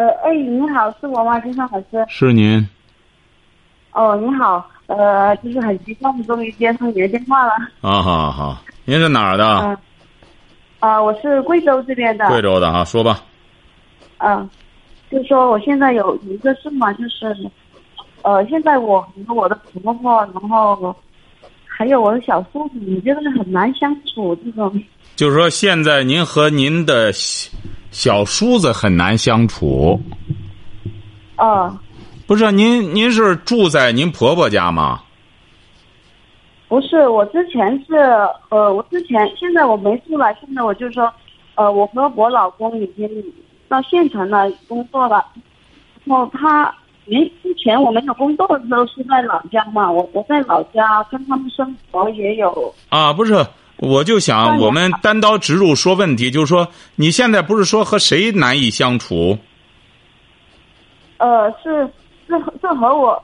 呃，哎，你好，是我吗？金山老师。是您。哦，你好，呃，就是很激动，终于接通你的电话了。啊，好好，您是哪儿的？嗯。啊，我是贵州这边的。贵州的哈，说吧。嗯，就说我现在有一个事嘛，就是，呃，现在我和我的婆婆，然后还有我的小叔子，就是很难相处这种。就是说，现在您和您的小叔子很难相处。哦。不是您，您是住在您婆婆家吗？不是，我之前是呃，我之前现在我没住了，现在我就说，呃，我和我老公已经到县城了工作了，然后他没之前我没有工作的时候是在老家嘛，我我在老家跟他们生活也有。啊，不是，我就想我们单刀直入说问题，就是说你现在不是说和谁难以相处？呃，是是是和我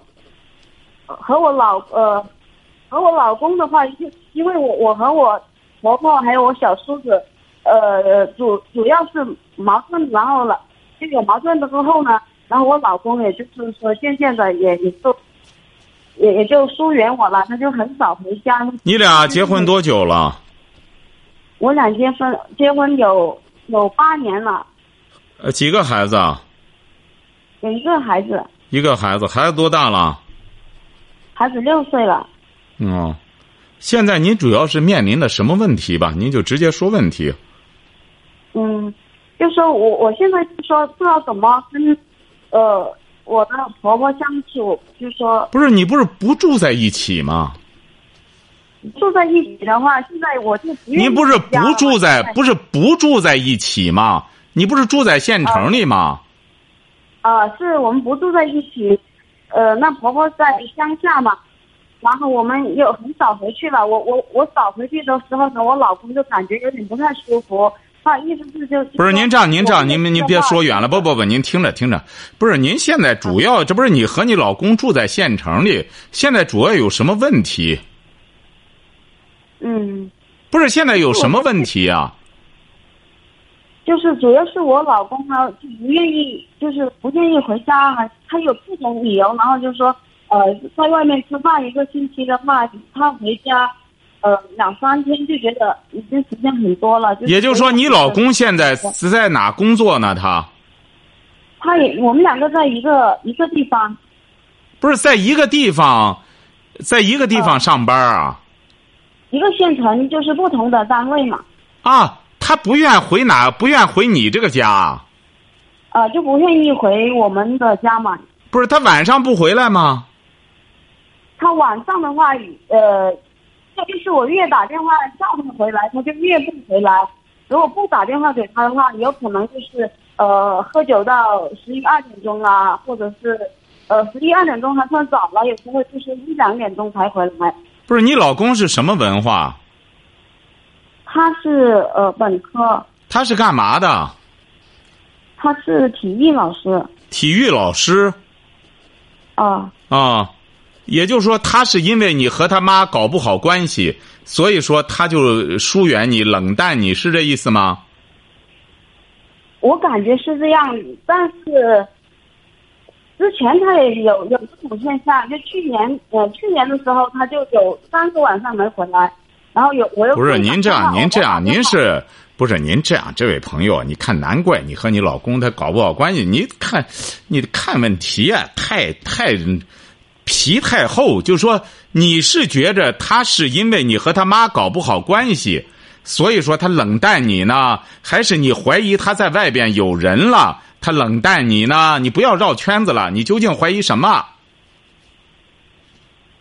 和我老呃。和我老公的话，就因为我我和我婆婆还有我小叔子，呃，主主要是矛盾，然后了就有矛盾的之后呢，然后我老公也就是说渐渐的也也就也也就疏远我了，他就很少回家。你俩结婚多久了？我俩结婚结婚有有八年了。呃，几个孩子啊？有一个孩子。一个孩子，孩子多大了？孩子六岁了。哦，现在您主要是面临的什么问题吧？您就直接说问题。嗯，就说我我现在就说不知道怎么跟呃我的婆婆相处，就说不是你不是不住在一起吗？住在一起的话，现在我就您不是不住在不是不住在一起吗？你不是住在县城里吗？啊，是我们不住在一起，呃，那婆婆在乡下嘛。然后我们又很少回去了。我我我早回去的时候呢，我老公就感觉有点不太舒服。他意思是就不是您这样，您这样，您您别说远了，不不不，您听着听着，不是您现在主要，这不是你和你老公住在县城里，现在主要有什么问题？嗯，不是现在有什么问题啊？就是主要是我老公呢，就不愿意，就是不愿意回家，他有各种理由，然后就说。呃，在外面吃饭一个星期的话，他回家，呃，两三天就觉得已经时间很多了。也就是说，你老公现在是在哪工作呢？他，他也，我们两个在一个一个地方，不是在一个地方，在一个地方上班啊？一个县城就是不同的单位嘛。啊，他不愿回哪？不愿回你这个家？啊，就不愿意回我们的家嘛。不是他晚上不回来吗？他晚上的话，呃，就是我越打电话叫他回来，他就越不回来。如果不打电话给他的话，有可能就是呃喝酒到十一二点钟啊，或者是呃十一二点钟还算早了，有时候就是一两点钟才回来。不是你老公是什么文化？他是呃本科。他是干嘛的？他是体育老师。体育老师。啊。啊。也就是说，他是因为你和他妈搞不好关系，所以说他就疏远你、冷淡你，是这意思吗？我感觉是这样，但是之前他也有有这种现象，就去年呃去年的时候，他就有三个晚上没回来，然后有我又不是您这样，您这样，您是不是您这样？这位朋友，你看，难怪你和你老公他搞不好关系。你看，你看问题啊，太太。皮太厚，就说你是觉着他是因为你和他妈搞不好关系，所以说他冷淡你呢，还是你怀疑他在外边有人了，他冷淡你呢？你不要绕圈子了，你究竟怀疑什么？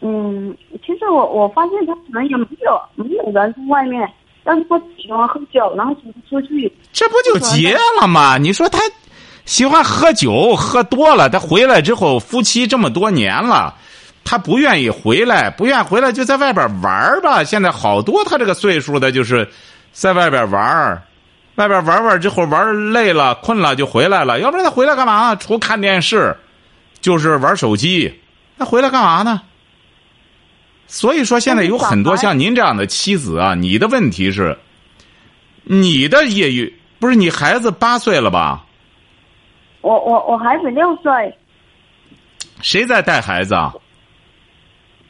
嗯，其实我我发现他可能也没有没有人在外面，但是他喜欢喝酒，然后喜欢出去。这不就结了吗？你说他。喜欢喝酒，喝多了，他回来之后，夫妻这么多年了，他不愿意回来，不愿意回来，就在外边玩儿吧。现在好多他这个岁数的，就是在外边玩儿，外边玩玩之后玩累了、困了就回来了。要不然他回来干嘛？除看电视，就是玩手机。那回来干嘛呢？所以说，现在有很多像您这样的妻子啊，你的问题是，你的业余不是你孩子八岁了吧？我我我孩子六岁，谁在带孩子啊？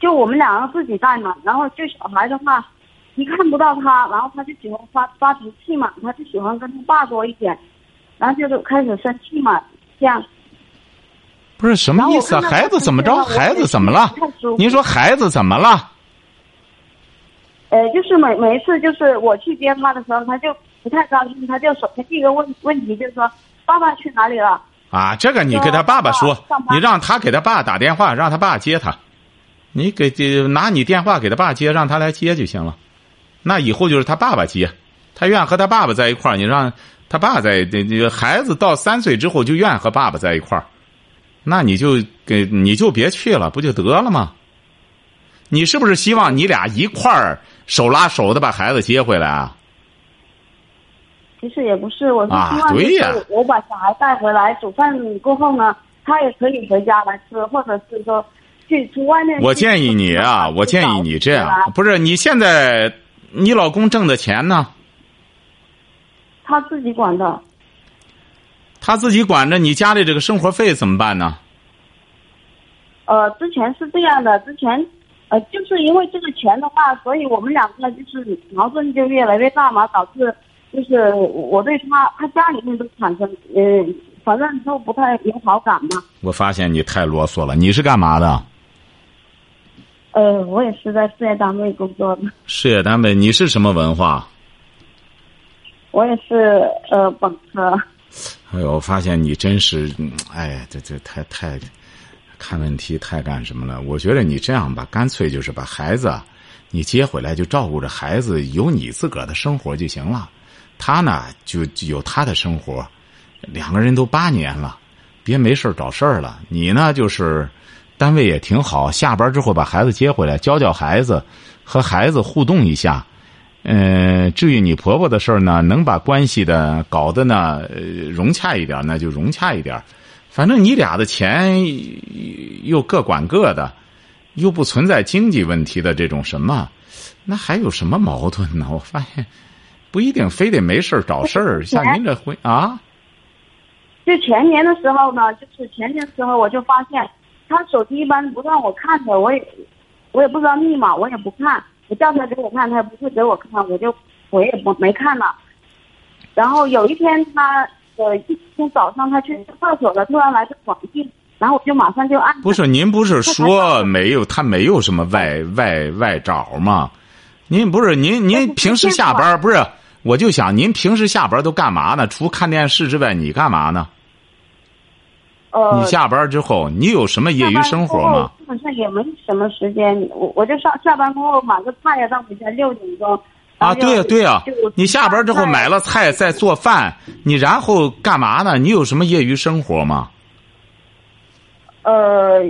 就我们两个自己带嘛。然后就小孩的话，一看不到他，然后他就喜欢发发脾气嘛，他就喜欢跟他爸多一点，然后就开始生气嘛，这样。不是什么意思啊？孩子怎么着？孩子怎么了？您说孩子怎么了？呃，就是每每一次就是我去接他的时候，他就不太高兴，他就首先第一个问问题就是说。爸爸去哪里了？啊，这个你跟他爸爸说，你让他给他爸打电话，让他爸接他。你给拿你电话给他爸接，让他来接就行了。那以后就是他爸爸接，他愿和他爸爸在一块儿，你让他爸在。这这孩子到三岁之后就愿和爸爸在一块儿，那你就给你就别去了，不就得了吗？你是不是希望你俩一块儿手拉手的把孩子接回来啊？其实也不是，我是希望就是我把小孩带回来，煮饭过后呢，他也可以回家来吃，或者是说。我建议你啊，我建议你这样，不是你现在你老公挣的钱呢？他自己管的。他自己管着，你家里这个生活费怎么办呢？呃，之前是这样的，之前呃，就是因为这个钱的话，所以我们两个就是矛盾就越来越大嘛，导致。就是我对他，他家里面都产生，嗯，反正都不太有好感嘛。我发现你太啰嗦了，你是干嘛的？呃，我也是在事业单位工作的。事业单位，你是什么文化？我也是呃本科。哎呦，我发现你真是，哎，这这太太看问题太干什么了？我觉得你这样吧，干脆就是把孩子你接回来，就照顾着孩子，有你自个儿的生活就行了。他呢，就有他的生活，两个人都八年了，别没事找事儿了。你呢，就是单位也挺好，下班之后把孩子接回来，教教孩子，和孩子互动一下。嗯，至于你婆婆的事儿呢，能把关系的搞得呢融洽一点，那就融洽一点。反正你俩的钱又各管各的，又不存在经济问题的这种什么，那还有什么矛盾呢？我发现。不一定非得没事找事儿，像您这婚啊？就前年的时候呢，就是前年的时候，我就发现他手机一般不让我看的，我也我也不知道密码，我也不看。我叫他给我看，他也不会给我看，我就我也不没看了。然后有一天，他呃一天早上他去厕所了，突然来个短信，然后我就马上就按。不是您不是说没有他没有什么外外外找吗？您不是您您平时下班不是？我就想，您平时下班都干嘛呢？除看电视之外，你干嘛呢？呃，你下班之后，你有什么业余生活吗？基本上也没什么时间，我我就上下班过后买个菜呀，到回家六点钟。啊，对呀对呀，你下班之后买了菜再做饭，你然后干嘛呢？你有什么业余生活吗？呃，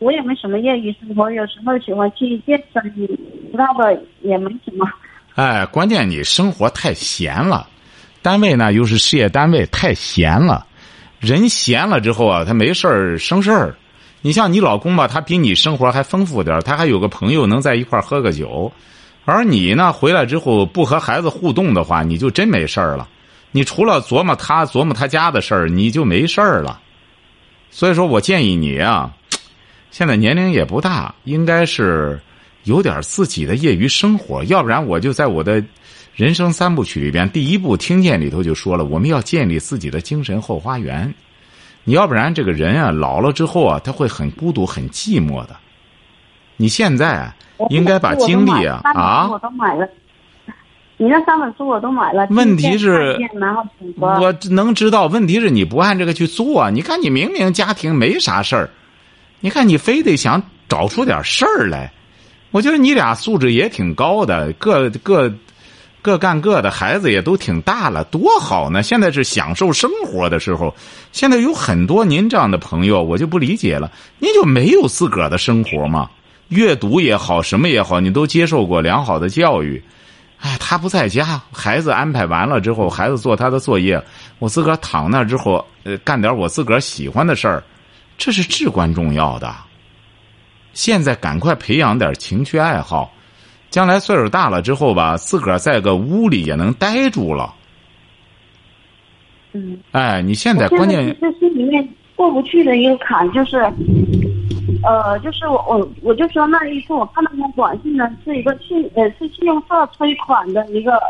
我也没什么业余生活，有时候喜欢去健身，其他的也没什么。哎，关键你生活太闲了，单位呢又是事业单位，太闲了。人闲了之后啊，他没事儿生事儿。你像你老公吧，他比你生活还丰富点他还有个朋友能在一块儿喝个酒。而你呢，回来之后不和孩子互动的话，你就真没事儿了。你除了琢磨他琢磨他家的事儿，你就没事儿了。所以说我建议你啊，现在年龄也不大，应该是。有点自己的业余生活，要不然我就在我的人生三部曲里边，第一部听见里头就说了，我们要建立自己的精神后花园。你要不然这个人啊，老了之后啊，他会很孤独、很寂寞的。你现在应该把精力啊啊，我都买了。你那三本书我都买了。问题是，我能知道，问题是你不按这个去做。你看，你明明家庭没啥事儿，你看你非得想找出点事儿来。我觉得你俩素质也挺高的，各各各干各的，孩子也都挺大了，多好呢！现在是享受生活的时候。现在有很多您这样的朋友，我就不理解了，您就没有自个儿的生活吗？阅读也好，什么也好，你都接受过良好的教育。哎，他不在家，孩子安排完了之后，孩子做他的作业，我自个儿躺那之后，呃，干点我自个儿喜欢的事儿，这是至关重要的。现在赶快培养点情趣爱好，将来岁数大了之后吧，自个儿在个屋里也能待住了。嗯。哎，你现在关键这心里面过不去的一个坎就是。呃，就是我我我就说那一次我看到那短信呢，是一个信呃是信用社催款的一个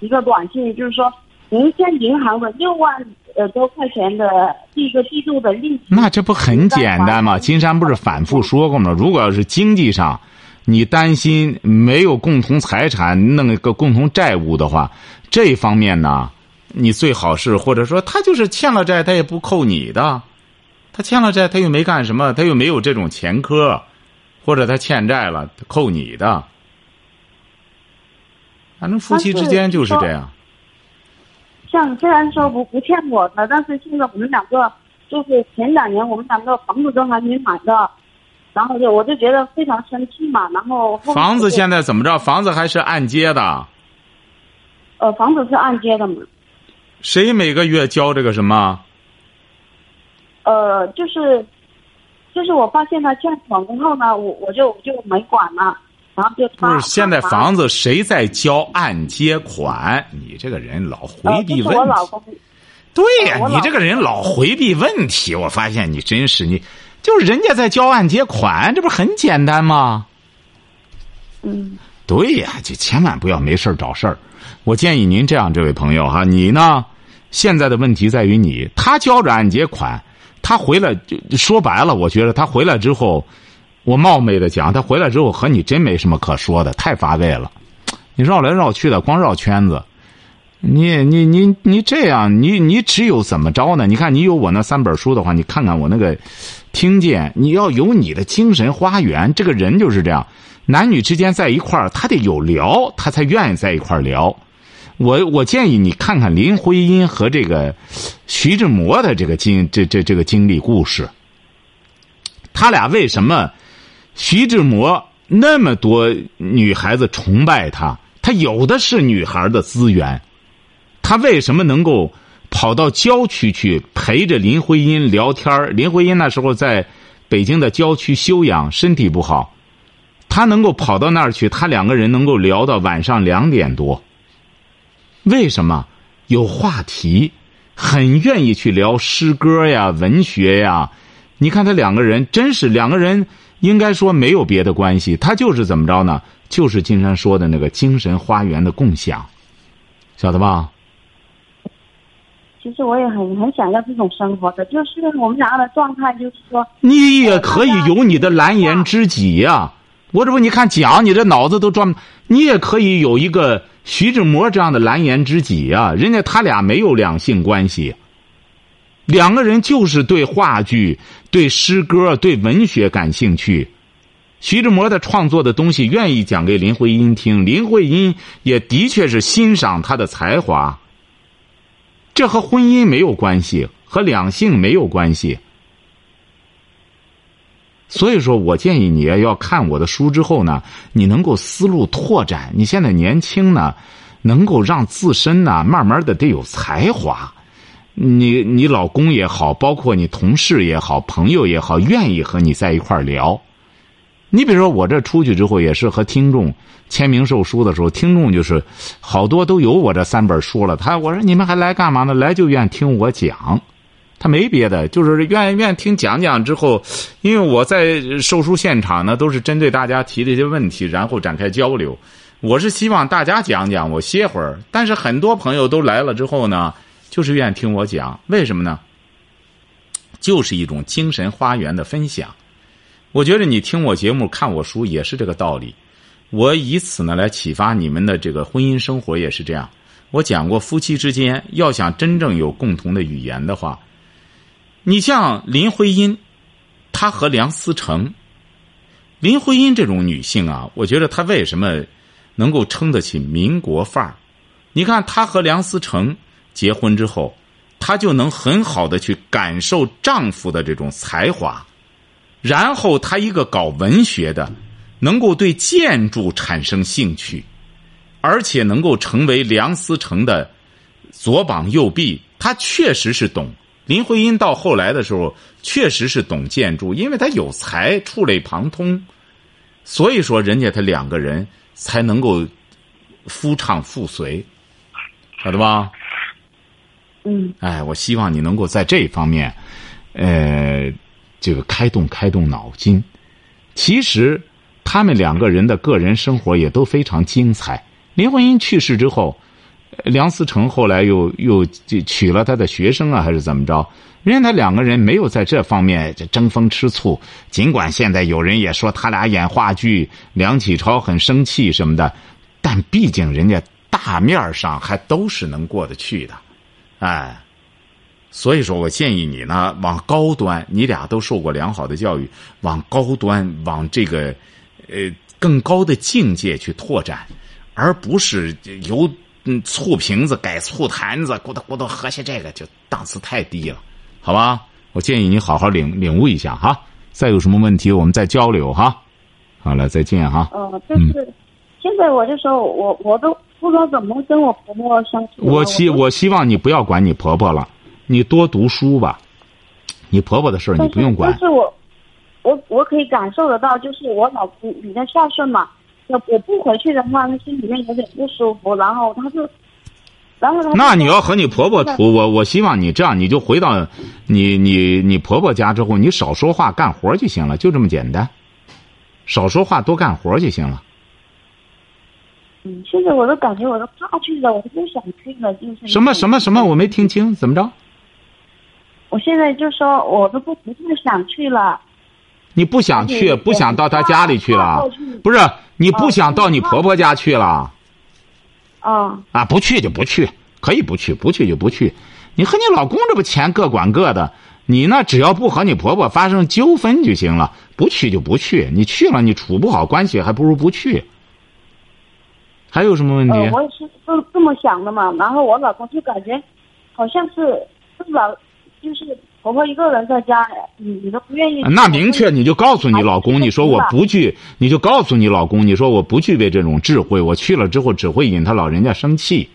一个短信，就是说您欠银行的六万呃多块钱的第一个季度的利息。那这不很简单吗？金山不是反复说过吗？如果要是经济上，你担心没有共同财产，弄一个共同债务的话，这一方面呢，你最好是或者说他就是欠了债，他也不扣你的。他欠了债，他又没干什么，他又没有这种前科，或者他欠债了扣你的，反正夫妻之间就是这样。像虽然说不不欠我的，但是现在我们两个就是前两年我们两个房子都还没买的，然后就我就觉得非常生气嘛，然后房子现在怎么着？房子还是按揭的？呃，房子是按揭的嘛？谁每个月交这个什么？呃，就是，就是我发现他欠款之后呢，我我就就没管了，然后就不是现在房子谁在交按揭款？你这个人老回避问题。我老公。对呀，你这个人老回避问题，我发现你真是你，就是人家在交按揭款，这不很简单吗？嗯。对呀，就千万不要没事找事儿。我建议您这样，这位朋友哈，你呢，现在的问题在于你，他交着按揭款。他回来就说白了，我觉得他回来之后，我冒昧的讲，他回来之后和你真没什么可说的，太乏味了。你绕来绕去的，光绕圈子。你你你你这样，你你只有怎么着呢？你看，你有我那三本书的话，你看看我那个听见，你要有你的精神花园。这个人就是这样，男女之间在一块儿，他得有聊，他才愿意在一块儿聊。我我建议你看看林徽因和这个徐志摩的这个经这这这个经历故事。他俩为什么徐志摩那么多女孩子崇拜他？他有的是女孩的资源，他为什么能够跑到郊区去陪着林徽因聊天林徽因那时候在北京的郊区休养，身体不好，他能够跑到那儿去，他两个人能够聊到晚上两点多。为什么有话题，很愿意去聊诗歌呀、文学呀？你看他两个人，真是两个人，应该说没有别的关系，他就是怎么着呢？就是金山说的那个精神花园的共享，晓得吧？其实我也很很想要这种生活的，就是我们两个的状态，就是说，你也可以有你的蓝颜知己呀。我这不，你看讲，你这脑子都转，你也可以有一个。徐志摩这样的蓝颜知己啊，人家他俩没有两性关系，两个人就是对话剧、对诗歌、对文学感兴趣。徐志摩的创作的东西愿意讲给林徽因听，林徽因也的确是欣赏他的才华。这和婚姻没有关系，和两性没有关系。所以说我建议你要看我的书之后呢，你能够思路拓展。你现在年轻呢，能够让自身呢慢慢的得有才华。你你老公也好，包括你同事也好，朋友也好，愿意和你在一块聊。你比如说我这出去之后，也是和听众签名售书的时候，听众就是好多都有我这三本书了。他我说你们还来干嘛呢？来就愿听我讲。他没别的，就是愿愿听讲讲之后，因为我在售书现场呢，都是针对大家提的一些问题，然后展开交流。我是希望大家讲讲，我歇会儿。但是很多朋友都来了之后呢，就是愿听我讲，为什么呢？就是一种精神花园的分享。我觉得你听我节目、看我书也是这个道理。我以此呢来启发你们的这个婚姻生活也是这样。我讲过，夫妻之间要想真正有共同的语言的话。你像林徽因，她和梁思成。林徽因这种女性啊，我觉得她为什么能够撑得起民国范儿？你看她和梁思成结婚之后，她就能很好的去感受丈夫的这种才华，然后他一个搞文学的，能够对建筑产生兴趣，而且能够成为梁思成的左膀右臂。他确实是懂。林徽因到后来的时候，确实是懂建筑，因为他有才，触类旁通，所以说人家他两个人才能够夫唱妇随，晓得吧？嗯哎，我希望你能够在这方面，呃，这个开动开动脑筋。其实他们两个人的个人生活也都非常精彩。林徽因去世之后，梁思成后来又又娶了他的学生啊，还是怎么着？人家他两个人没有在这方面争风吃醋。尽管现在有人也说他俩演话剧，梁启超很生气什么的，但毕竟人家大面上还都是能过得去的。哎，所以说我建议你呢，往高端，你俩都受过良好的教育，往高端，往这个呃更高的境界去拓展，而不是由嗯醋瓶子改醋坛子，咕咚咕咚喝下这个，就档次太低了，好吧？我建议你好好领领悟一下哈。再有什么问题，我们再交流哈。好了，再见哈。呃，就是、现在我就说我我都不知道怎么跟我婆婆相处。我希我希望你不要管你婆婆了，你多读书吧。你婆婆的事儿你不用管但。是我我我可以感受得到，就是我老公比较孝顺嘛。要我不回去的话，他心里面有点不舒服，然后他就，然后他那你要和你婆婆处，我我希望你这样，你就回到你你你婆婆家之后，你少说话，干活就行了，就这么简单。少说话，多干活就行了。嗯，现在我都感觉我都怕去了，我都不想去了，就是什么什么什么，我没听清，怎么着？我现在就说我都不不太想去了。你不想去，嗯不想到他家里去了？不是，你不想到你婆婆家去了？啊，啊，不去就不去，可以不去，不去就不去。你和你老公这不钱各管各的，你呢只要不和你婆婆发生纠纷就行了，不去就不去。你去了，你处不好关系，还不如不去。还有什么问题？呃，我也是这这么想的嘛。然后我老公就感觉好像是是老就是婆婆一个人在家，你你都不愿意。那明确你就告诉你老公，你说我不具，你就告诉你老公，你说我不具备这种智慧，我去了之后只会引他老人家生气。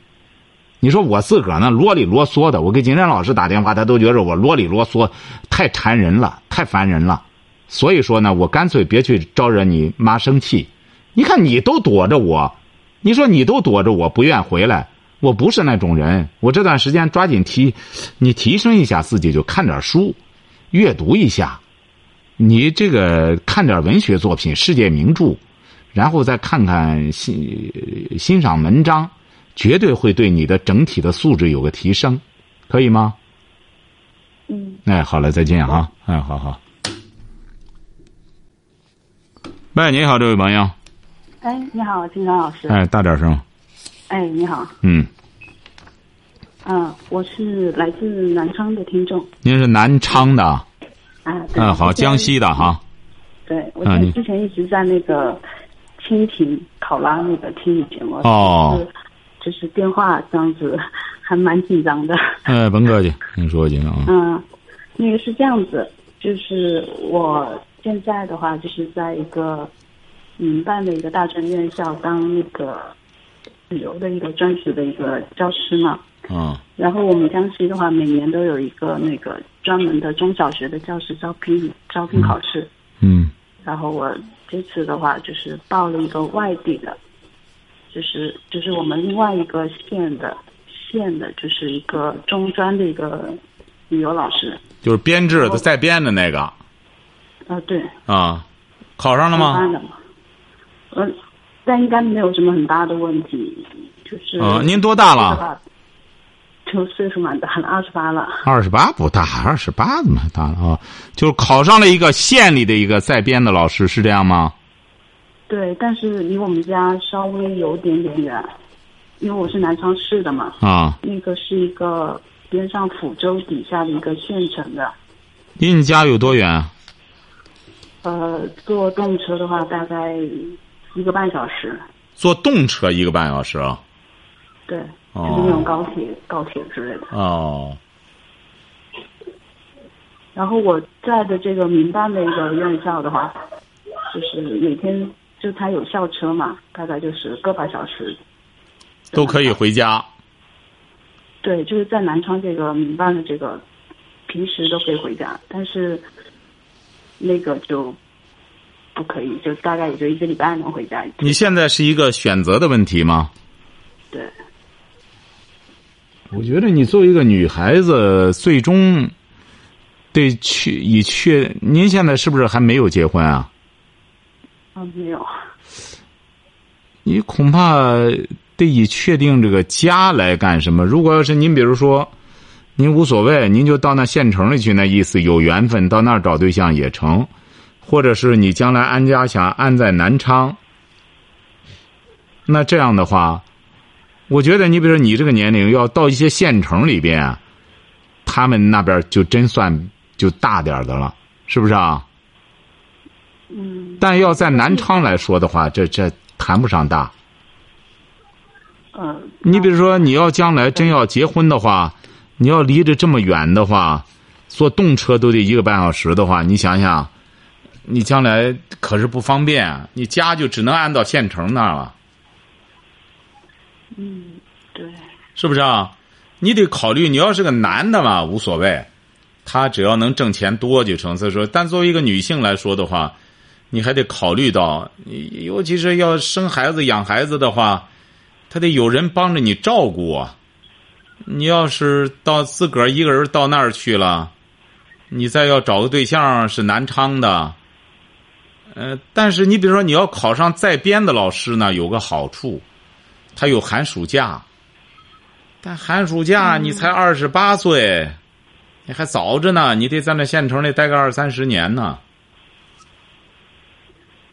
你说我自个儿呢啰里啰嗦的，我给金山老师打电话，他都觉着我啰里啰嗦，太缠人了，太烦人了。所以说呢，我干脆别去招惹你妈生气。你看你都躲着我，你说你都躲着我不愿回来，我不是那种人。我这段时间抓紧提，你提升一下自己，就看点书，阅读一下。你这个看点文学作品、世界名著，然后再看看欣欣赏文章，绝对会对你的整体的素质有个提升，可以吗？嗯，哎，好了，再见啊！哎，好好。喂，你好，这位朋友。哎，你好，金刚老师。哎，大点声。哎，你好，嗯，啊，我是来自南昌的听众。您是南昌的？啊，对。嗯，好，江西的哈。对，我之前一直在那个蜻蜓考拉那个听你节目。哦。就是就是电话这样子，还蛮紧张的。哎，甭客气，您说去啊。嗯，那个是这样子，就是我现在的话，就是在一个民办的一个大专院校当那个旅游的一个专职的一个教师嘛。嗯然后我们江西的话，每年都有一个那个专门的中小学的教师招聘招聘考试。嗯然后我这次的话就是报了一个外地的，就是就是我们另外一个县的县的，就是一个中专的一个旅游老师。就是编制的在编的那个啊，对，啊，考上了吗？嗯，但应该没有什么很大的问题，就是。啊，您多大了？？就岁数蛮大了，二十八了。二十八不大，二十八怎么大了啊？就是考上了一个县里的一个在编的老师，是这样吗？对，但是离我们家稍微有点点远，因为我是南昌市的嘛。啊，那个是一个边上抚州底下的一个县城的，离你家有多远？呃，坐动车的话大概一个半小时。坐动车一个半小时啊？对，就是那种高铁、高铁之类的。哦，然后我在的这个民办的一个院校的话，就是每天就他有校车嘛，大概就是个把小时。都可以回家。对，就是在南昌这个民办的这个，平时都可以回家，但是那个就不可以，就大概也就一个礼拜能回家一次。你现在是一个选择的问题吗？对，我觉得你作为一个女孩子，最终得去以确。您现在是不是还没有结婚啊？啊，没有。你恐怕得以确定这个家来干什么？如果要是您，比如说，您无所谓，您就到那县城里去，那意思有缘分到那儿找对象也成，或者是你将来安家想安在南昌，那这样的话，我觉得你比如说你这个年龄要到一些县城里边，他们那边就真算就大点儿的了，是不是啊？嗯。但要在南昌来说的话，这这。谈不上大。嗯。你比如说，你要将来真要结婚的话，你要离着这么远的话，坐动车都得一个半小时的话，你想想，你将来可是不方便啊，你家就只能安到县城那儿了。嗯，对。是不是啊？你得考虑，你要是个男的嘛，无所谓，他只要能挣钱多就成。所以说，但作为一个女性来说的话。你还得考虑到，尤其是要生孩子、养孩子的话，他得有人帮着你照顾啊。你要是到自个儿一个人到那儿去了，你再要找个对象是南昌的，呃，但是你比如说你要考上在编的老师呢，有个好处，他有寒暑假。但寒暑假你才二十八岁，你还早着呢，你得在那县城里待个二三十年呢。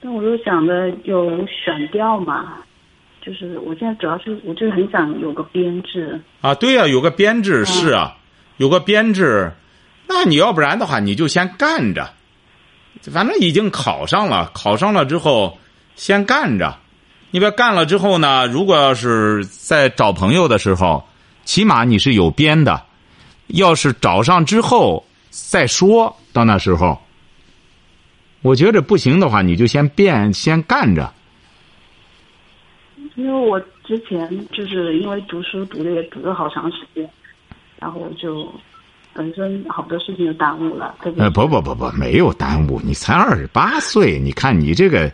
但我又想着有选调嘛，就是我现在主要是我就是很想有个编制。啊，对呀，有个编制是啊，有个编制，那你要不然的话，你就先干着，反正已经考上了，考上了之后先干着，你别干了之后呢，如果要是在找朋友的时候，起码你是有编的，要是找上之后再说到那时候。我觉着不行的话，你就先变，先干着。因为我之前就是因为读书读的也读了好长时间，然后就本身好多事情就耽误了。呃，不不不不，没有耽误，你才二十八岁，你看你这个，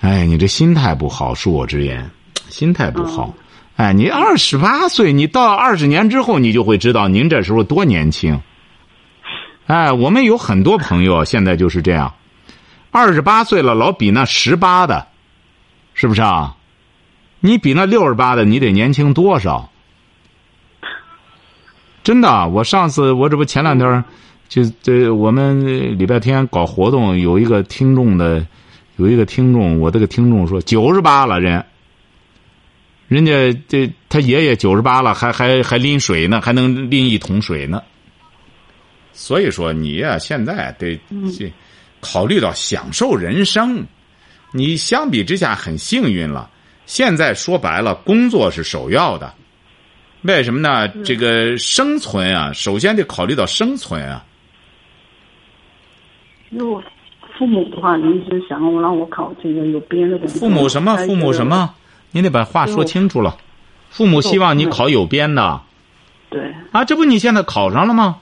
哎，你这心态不好，恕我直言，心态不好。哎，你二十八岁，你到二十年之后，你就会知道您这时候多年轻。哎，我们有很多朋友现在就是这样。二十八岁了，老比那十八的，是不是啊？你比那六十八的，你得年轻多少？真的，我上次我这不前两天，就这我们礼拜天搞活动，有一个听众的，有一个听众，我这个听众说九十八了人，人家这他爷爷九十八了，还还还拎水呢，还能拎一桶水呢。所以说你呀，现在得这。考虑到享受人生，你相比之下很幸运了。现在说白了，工作是首要的。为什么呢？这个生存啊，首先得考虑到生存啊。因为我父母的话，您是想我让我考这个有编的。父母什么？父母什么？您得把话说清楚了。父母希望你考有编的。对。啊，这不你现在考上了吗？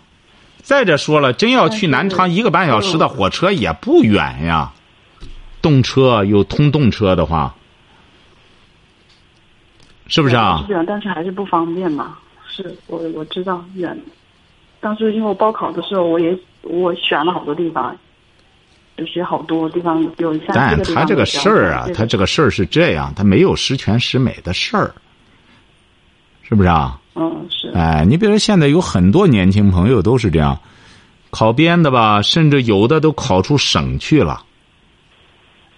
再者说了，真要去南昌一个半小时的火车也不远呀，动车有通动车的话，是不是啊？是远，但是还是不方便嘛。是我我知道远，当时因为我报考的时候，我也我选了好多地方，有些好多地方有一下但他这个事儿啊，他这个事儿是这样，他没有十全十美的事儿，是不是啊？嗯，是。哎，你比如说，现在有很多年轻朋友都是这样，考编的吧，甚至有的都考出省去了。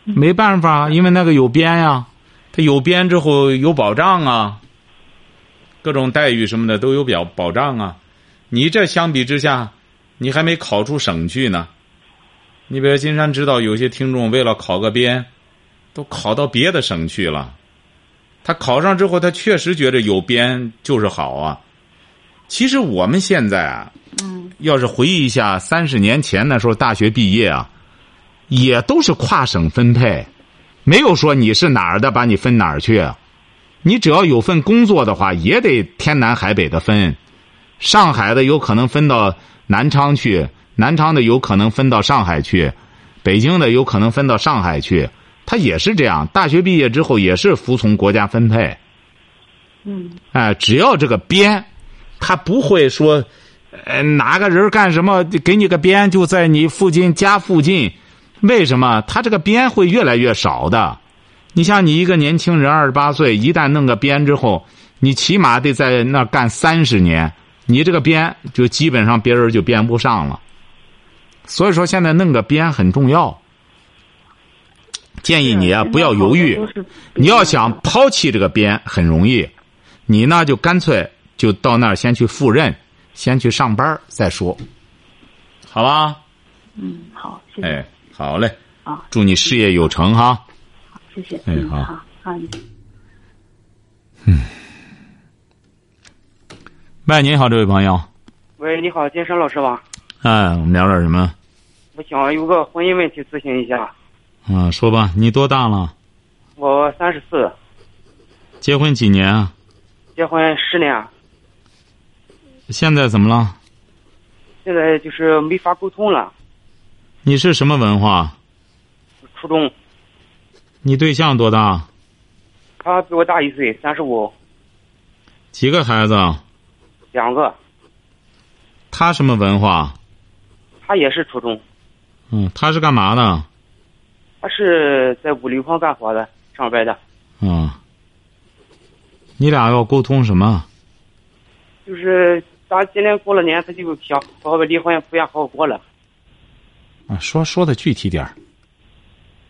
没办法，因为那个有编呀，他有编之后有保障啊，各种待遇什么的都有表保障啊。你这相比之下，你还没考出省去呢。你比如金山知道有些听众为了考个编，都考到别的省去了。他考上之后，他确实觉得有编就是好啊。其实我们现在啊，嗯要是回忆一下三十年前那时候大学毕业啊，也都是跨省分配，没有说你是哪儿的把你分哪儿去。啊你只要有份工作的话，也得天南海北的分。上海的有可能分到南昌去，南昌的有可能分到上海去，北京的有可能分到上海去。他也是这样，大学毕业之后也是服从国家分配。嗯哎，只要这个编，他不会说，呃，哪个人干什么，给你个编就在你附近家附近，为什么？他这个编会越来越少的。你像你一个年轻人二十八岁，一旦弄个编之后，你起码得在那儿干三十年，你这个编就基本上别人就编不上了。所以说，现在弄个编很重要。建议你啊，不要犹豫。你要想抛弃这个编很容易，你呢就干脆就到那儿先去赴任，先去上班再说，好吧？嗯，好，谢谢。哎，好嘞，啊，祝你事业有成哈。谢谢。哎嗯，好好，好，喂，您好，这位朋友，喂，你好，金山老师吧？哎，我们聊点什么？我想有个婚姻问题咨询一下。啊，说吧，你多大了？我三十四，结婚几年啊？结婚十年，现在怎么了？现在就是没法沟通了。你是什么文化？初中，你对象多大？他比我大一岁，三十五，几个孩子？两个。他什么文化？他也是初中，嗯，他是干嘛的？他是在物流厂干活的，上班的。啊，你俩要沟通什么？就是咱今年过了年，他就想和我离婚，不愿和我过了。啊，说说的具体点儿。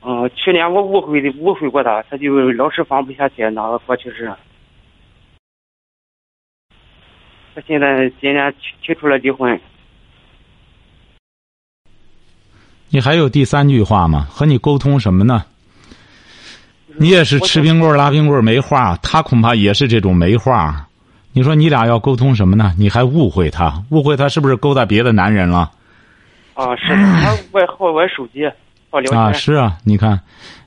嗯，去年我误会的误会过他，他就老是放不下去，拿个过去是。他现在今年提提出了离婚。你还有第三句话吗？和你沟通什么呢？你也是吃冰棍拉冰棍没话，他恐怕也是这种没话。你说你俩要沟通什么呢？你还误会他，误会他是不是勾搭别的男人了？啊，是，他外好玩手机，好聊天。啊，是啊，你看，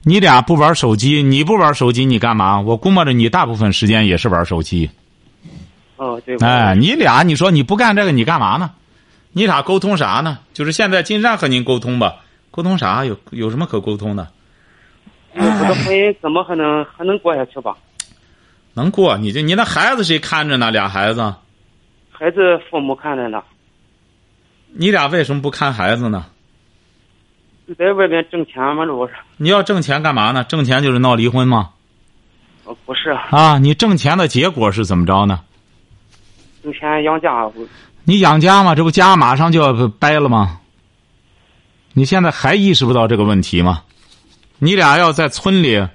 你俩不玩手机，你不玩手机，你干嘛？我估摸着你大部分时间也是玩手机。哦，对。哎，你俩你说你不干这个，你干嘛呢？你俩沟通啥呢？就是现在金山和您沟通吧，沟通啥？有有什么可沟通的？我的婚姻怎么还能还能过下去吧？能过？你这你那孩子谁看着呢？俩孩子，孩子父母看着呢，你俩为什么不看孩子呢？就在外边挣钱嘛，这不是？你要挣钱干嘛呢？挣钱就是闹离婚吗？哦，不是，啊，你挣钱的结果是怎么着呢？挣钱养家。不你养家嘛，这不家马上就要掰了吗？你现在还意识不到这个问题吗？你俩要在村里，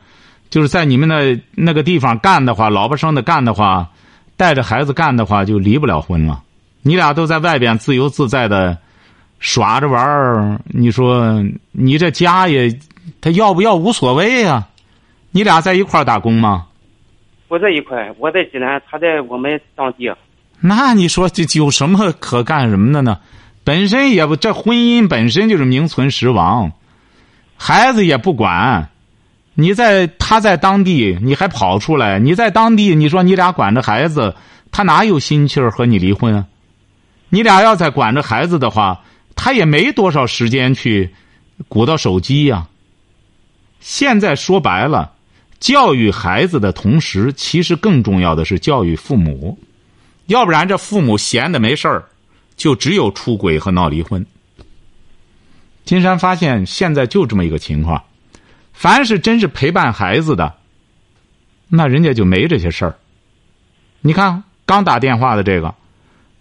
就是在你们那那个地方干的话，老婆生的干的话，带着孩子干的话，就离不了婚了。你俩都在外边自由自在的耍着玩儿，你说你这家也，他要不要无所谓呀、你俩在一块儿打工吗？我在一块，我在济南，他在我们当地。那你说这有什么可干什么的呢？本身也不，这婚姻本身就是名存实亡，孩子也不管。你在他在当地，你还跑出来？你在当地，你说你俩管着孩子，他哪有心气儿和你离婚啊？你俩要再管着孩子的话，他也没多少时间去鼓捣手机呀、现在说白了，教育孩子的同时，其实更重要的是教育父母。要不然这父母闲的没事儿，就只有出轨和闹离婚。金山发现现在就这么一个情况，凡是真是陪伴孩子的，那人家就没这些事儿。你看刚打电话的这个，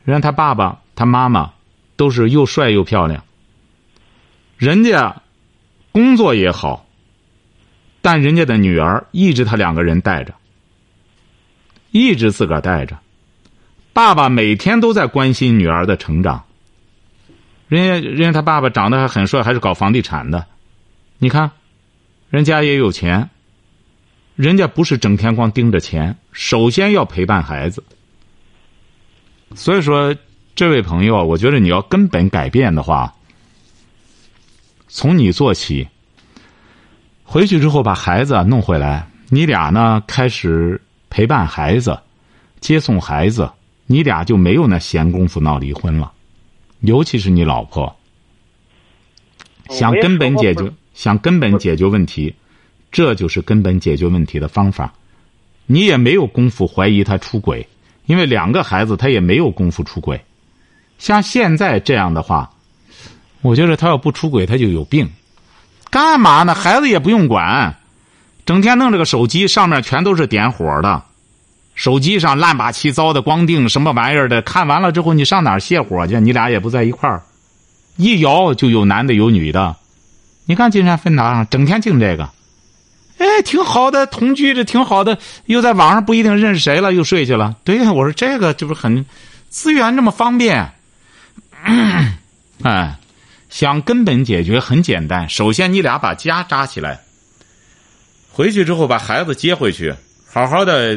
人家他爸爸他妈妈都是又帅又漂亮，人家工作也好，但人家的女儿一直他两个人带着，一直自个儿带着。爸爸每天都在关心女儿的成长。人家人家他爸爸长得还很帅，还是搞房地产的。你看，人家也有钱。人家不是整天光盯着钱，首先要陪伴孩子。所以说，这位朋友，我觉得你要根本改变的话，从你做起。回去之后把孩子弄回来，你俩呢开始陪伴孩子，接送孩子，你俩就没有那闲工夫闹离婚了。尤其是你老婆，想根本解决，想根本解决问题，这就是根本解决问题的方法。你也没有功夫怀疑他出轨，因为两个孩子他也没有功夫出轨。像现在这样的话，我觉得他要不出轨，他就有病。干嘛呢？孩子也不用管，整天弄这个手机，上面全都是点火的，手机上乱八七糟的光腚什么玩意儿的，看完了之后你上哪儿泄火去？你俩也不在一块儿，一摇就有男的有女的，你看金山芬达上整天净这个，哎，挺好的，同居着挺好的，又在网上不一定认识谁了，又睡去了。对呀，我说这个这不是很资源这么方便，哎。想根本解决很简单，首先你俩把家扎起来。回去之后把孩子接回去，好好的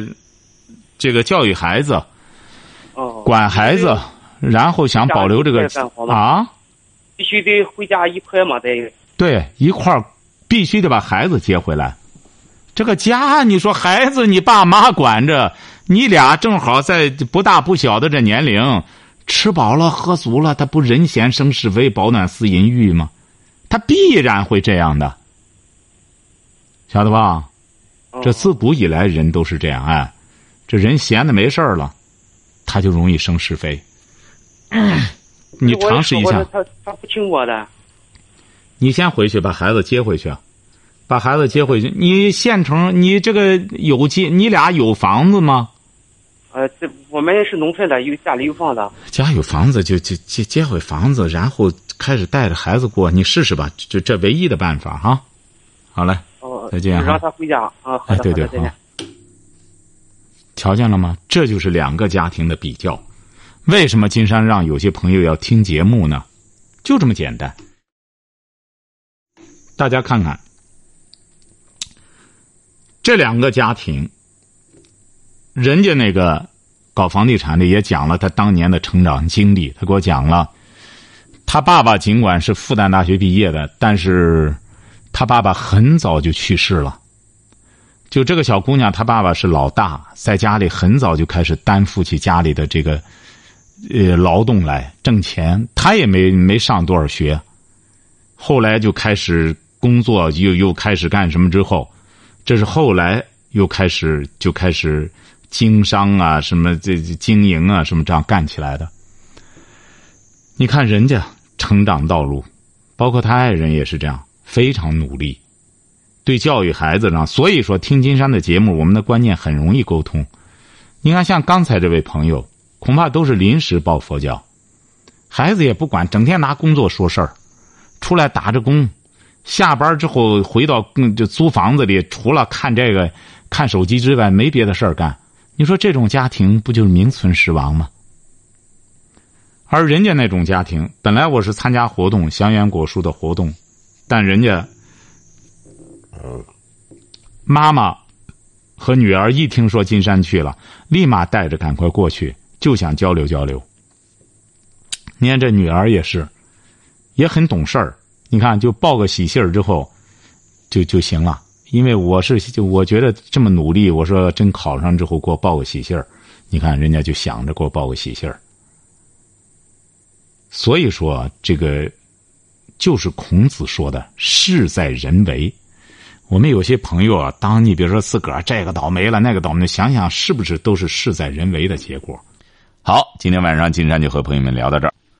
这个教育孩子，哦，管孩子，然后想保留这个啊，必须得回家一块嘛，得对一块儿，必须得把孩子接回来。这个家，你说孩子你爸妈管着，你俩正好在不大不小的这年龄。吃饱了喝足了，他不人闲生是非，饱暖思淫欲吗？他必然会这样的，晓得吧？这自古以来人都是这样哎，这人闲的没事了，他就容易生是非。你尝试一下。他他不听我的。你先回去把孩子接回去，把孩子接回去。你县城，你这个有机，你俩有房子吗？呃，这我们是农村的，有家里有房子。家有房子就就接接回房子，然后开始带着孩子过，你试试吧，就这唯一的办法哈。好嘞，哦，再见让他回家啊。哎，对对，好。瞧见了吗？这就是两个家庭的比较。为什么金山让有些朋友要听节目呢？就这么简单。大家看看这两个家庭。人家那个搞房地产的也讲了他当年的成长经历。他给我讲了，他爸爸尽管是复旦大学毕业的，但是他爸爸很早就去世了。就这个小姑娘，她爸爸是老大，在家里很早就开始担负起家里的这个呃劳动来挣钱。他也没没上多少学，后来就开始工作，又又开始干什么之后，这是后来又开始就开始。经商啊，什么这经营啊，什么这样干起来的？你看人家成长道路，包括他爱人也是这样，非常努力，对教育孩子上。所以说，听金山的节目，我们的观念很容易沟通。你看，像刚才这位朋友，恐怕都是临时抱佛脚，孩子也不管，整天拿工作说事儿，出来打着工，下班之后回到嗯就租房子里，除了看这个看手机之外，没别的事儿干。你说这种家庭不就是名存实亡吗？而人家那种家庭，本来我是参加活动，祥源果树的活动，但人家妈妈和女儿一听说金山去了，立马带着赶快过去，就想交流交流。你看这女儿也是，也很懂事儿。你看，就报个喜信儿之后，就就行了。因为我是就我觉得这么努力，我说真考上之后给我报个喜信儿，你看人家就想着给我报个喜信儿。所以说这个就是孔子说的“事在人为”。我们有些朋友啊，当你比如说自个儿这个倒霉了那个倒霉，想想是不是都是事在人为的结果？好，今天晚上金山就和朋友们聊到这儿。